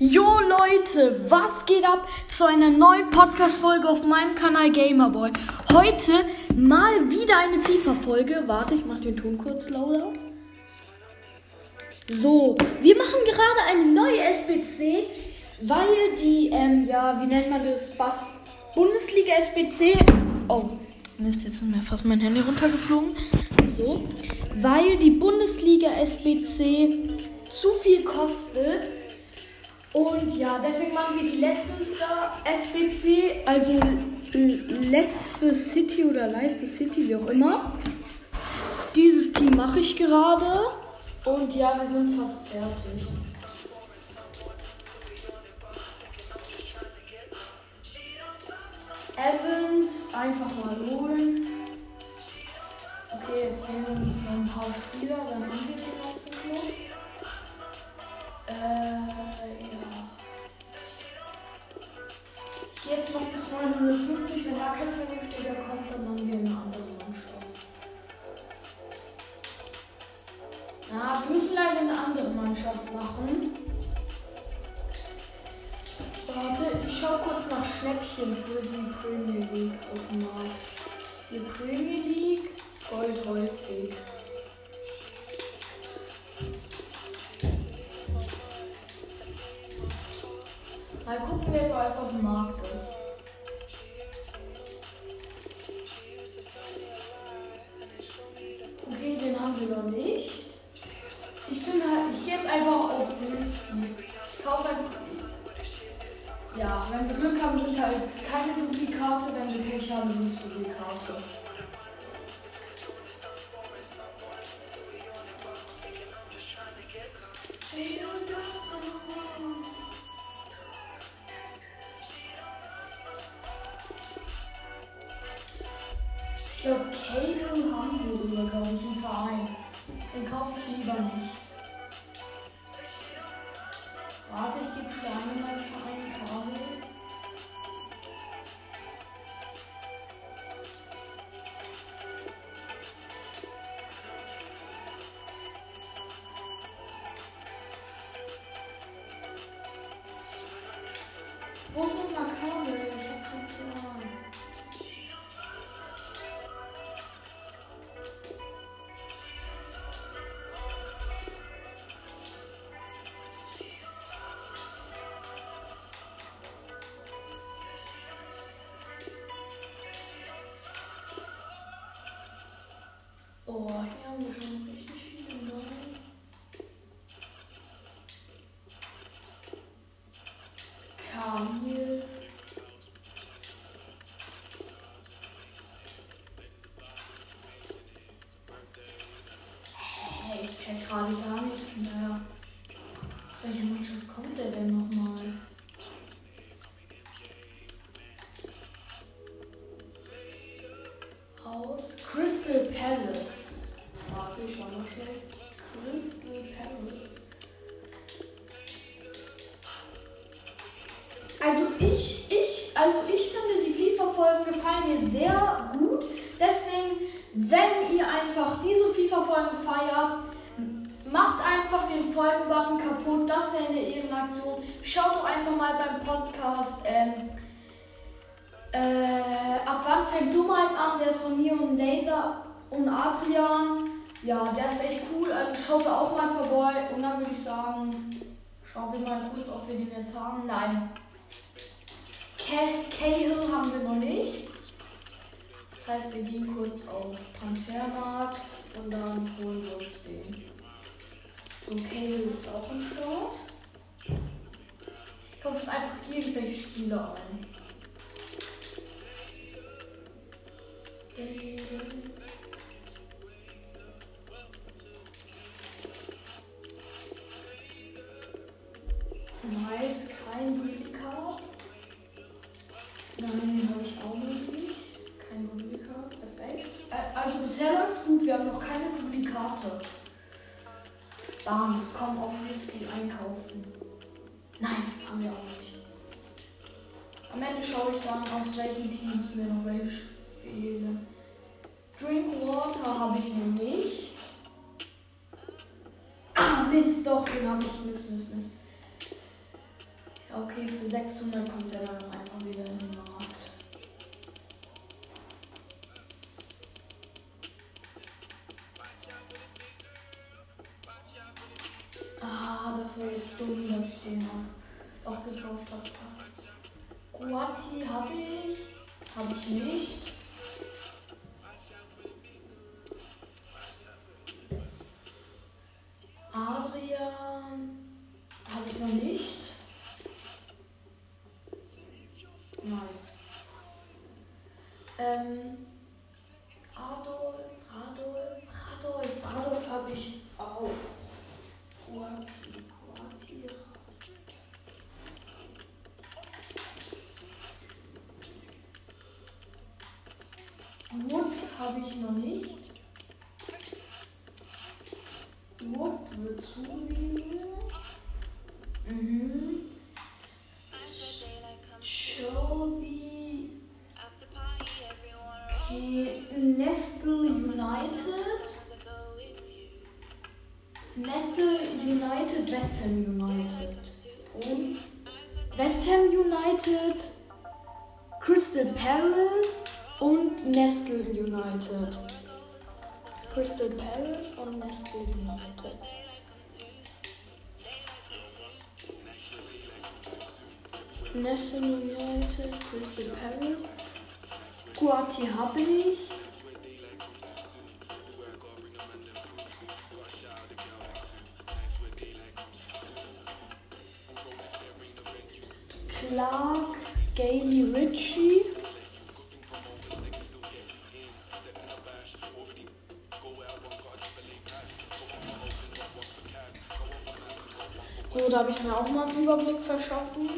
Jo Leute, was geht ab zu einer neuen Podcast-Folge auf meinem Kanal Gamerboy? Heute mal wieder eine FIFA-Folge. Warte, ich mach den Ton kurz lauter. So, wir machen gerade eine neue SBC, weil die, ähm, ja, wie nennt man das? Bas Bundesliga SBC. Oh, Mist, jetzt ist mir fast mein Handy runtergeflogen. So, weil die Bundesliga SBC zu viel kostet. Und ja, deswegen machen wir die letzte SBC, also Leicester City oder Leicester City, wie auch immer. Dieses Team mache ich gerade. Und ja, wir sind fast fertig. Evans einfach mal holen. Okay, jetzt fehlen uns noch ein paar Spieler, dann haben wir den letzten Club. Äh, ja. Jetzt noch bis 950. Wenn da kein vernünftiger kommt, dann machen wir eine andere Mannschaft. Na, wir müssen leider eine andere Mannschaft machen. Warte, ich schaue kurz nach Schnäppchen für die Premier League auf dem Markt. Die Premier League, Gold häufig. Gucken, wer so alles auf dem Markt ist. Okay, den haben wir noch nicht. Ich bin halt, ich gehe jetzt einfach auf Whisky. Ich kaufe einfach. Ja, wenn wir Glück haben, sind halt keine Duplikate. Wenn wir Pech haben, sind es Duplikate. Glaube, Cahill haben wir sogar, glaube ich, im Verein. Den kaufe ich lieber nicht. Warte, ich gebe Steine in meinen Verein, Cahill. Wo ist nochmal Kabel? Ich habe keinen Plan. Aus Crystal Palace. Warte, ich schau mal schnell. Crystal Palace. Also ich, ich, also ich finde die FIFA-Folgen gefallen mir sehr gut. Deswegen, wenn ihr einfach diese FIFA-Folgen feiert, macht einfach den Folgen-Button kaputt. Das wäre eine Ehrenaktion. Schaut doch einfach mal beim Podcast. Ähm, äh, ab wann fängt Dummheit an? Der ist von mir und Laser und Adrian. Ja, der ist echt cool. Also schaut da auch mal vorbei. Und dann würde ich sagen, schauen wir mal kurz, ob wir den jetzt haben. Nein. Ca- Cahill haben wir noch nicht. Das heißt, wir gehen kurz auf Transfermarkt und dann holen wir uns den. So, Cahill ist auch im Start. Ich kaufe jetzt einfach irgendwelche Spieler ein. Nice, kein Duplikat. Nein, den habe ich auch noch nicht. Kein Duplikat, perfekt. Äh, also bisher läuft gut, wir haben noch keine Duplikate. Bam, es kommen auf Risky einkaufen. Nice, haben wir auch nicht. Am Ende schaue ich dann, aus welchen Teams mir noch welche fehlen. Drinkwater habe ich noch nicht. Ah, Mist, doch, den habe ich. Mist, Mist, Mist. Okay, für 600 kommt er dann einfach wieder in den Markt. Ah, das war jetzt dumm, dass ich den auch, auch gekauft habe. Guati habe ich. Habe ich nicht. Ich noch nicht. Nice. Ähm, Adolf, Adolf, Adolf, Adolf habe ich auch. Guati, Guati. Wood habe ich noch nicht. Wood wird zugewiesen. Mhm. Chovy. Nestle United. Nestle United, West Ham United. West Ham United, Crystal Palace und Nestle United. Crystal Palace und Nestle United. Nestle United, Crystal Palace. Guati habe ich. Clark, Gailey Ritchie. So, da habe ich mir auch mal einen Überblick verschaffen.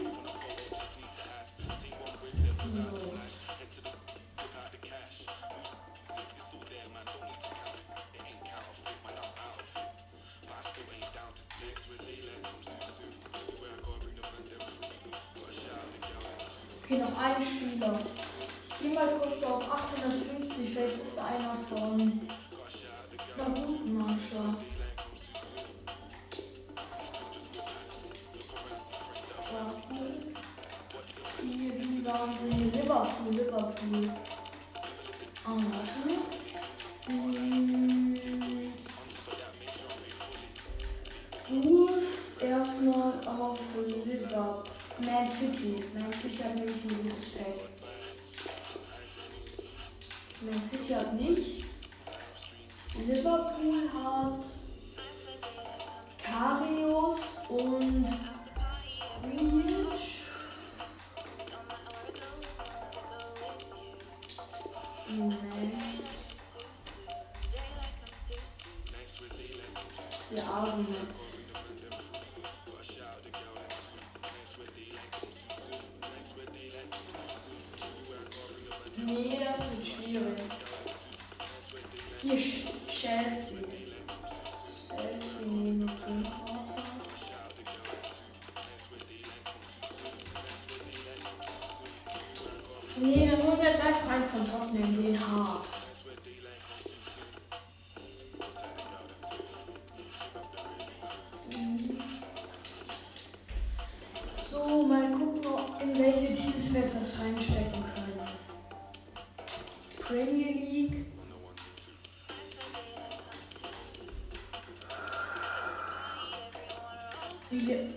Okay, noch ein Spieler. Ich gehe mal kurz auf 850, vielleicht ist da einer von einer guten Mannschaft. Hier, wie waren sie? Liverpool, Liverpool. Ah, warte. Hm. Wolves erstmal auf Liverpool. Man City. Man City hat nämlich ein gutes Pack. Man City hat nichts. Liverpool hat Karius und Premier League. Wir.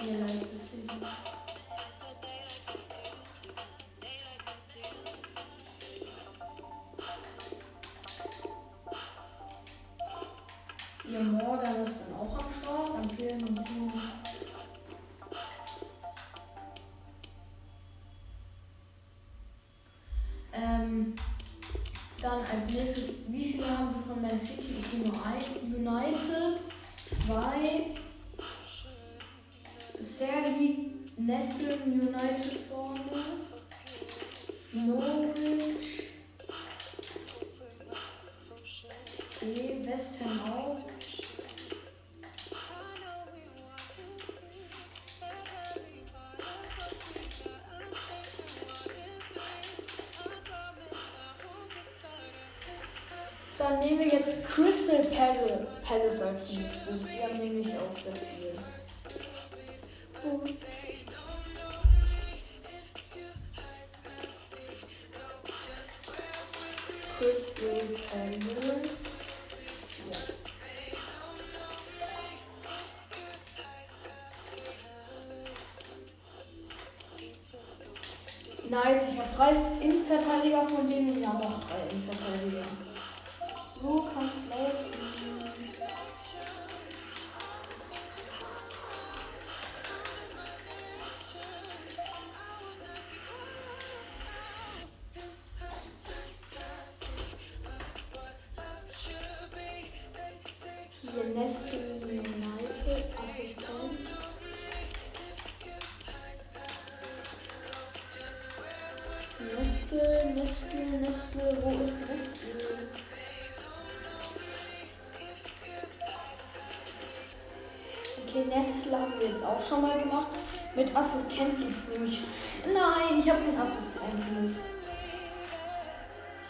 Hier leistet sie. United, zwei. Bisher liegt Nestle United vorne. Norwich. Okay, West Ham auch. Dann nehmen wir jetzt Crystal Palace, als nächstes. Die haben nämlich auch sehr viel. Crystal Palace. Ja. Nice, ich habe drei Innenverteidiger von denen. Ja, noch drei Innenverteidiger. So kann's laufen. Hier Nestle United Assistent. Nestle, Nestle, Nestle, wo ist Nestle? Nestle haben wir jetzt auch schon mal gemacht. Mit Assistent geht's nämlich. Nein, ich habe keinen Assistent. Mist.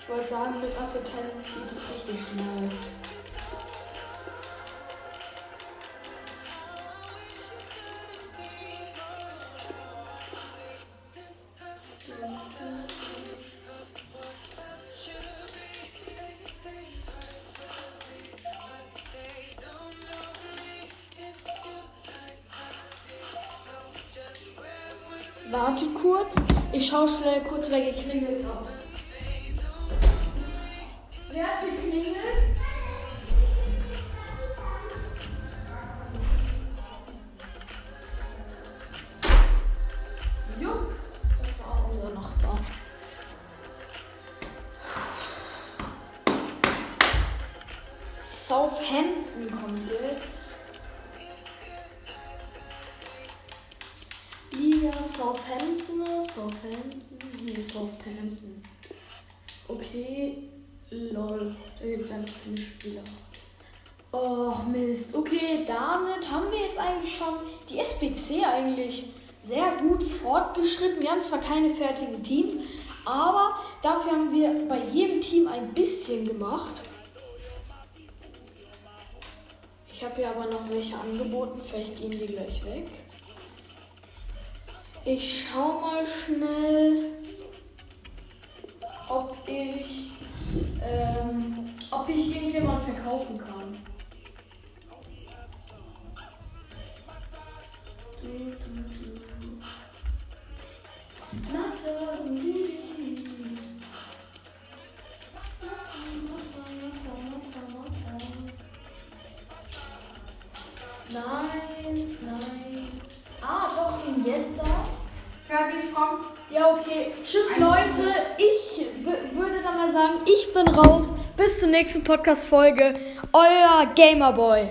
Ich wollte sagen, mit Assistent geht es richtig schnell. Wartet kurz. Ich schaue schnell kurz, wer geklingelt hat. Wer hat geklingelt? Southampton, nee, Southampton. Okay, lol, da gibt es einfach keine Spieler. Oh Mist, okay, damit haben wir jetzt eigentlich schon die SBC eigentlich sehr gut fortgeschritten. Wir haben zwar keine fertigen Teams, aber dafür haben wir bei jedem Team ein bisschen gemacht. Ich habe hier aber noch welche angeboten, vielleicht gehen die gleich weg. Ich schau mal schnell, ob ich, ähm, ob ich irgendjemand verkaufen kann. Du, du, du. Mathe, ich bin raus. Bis zur nächsten Podcast-Folge. Euer Gamerboy.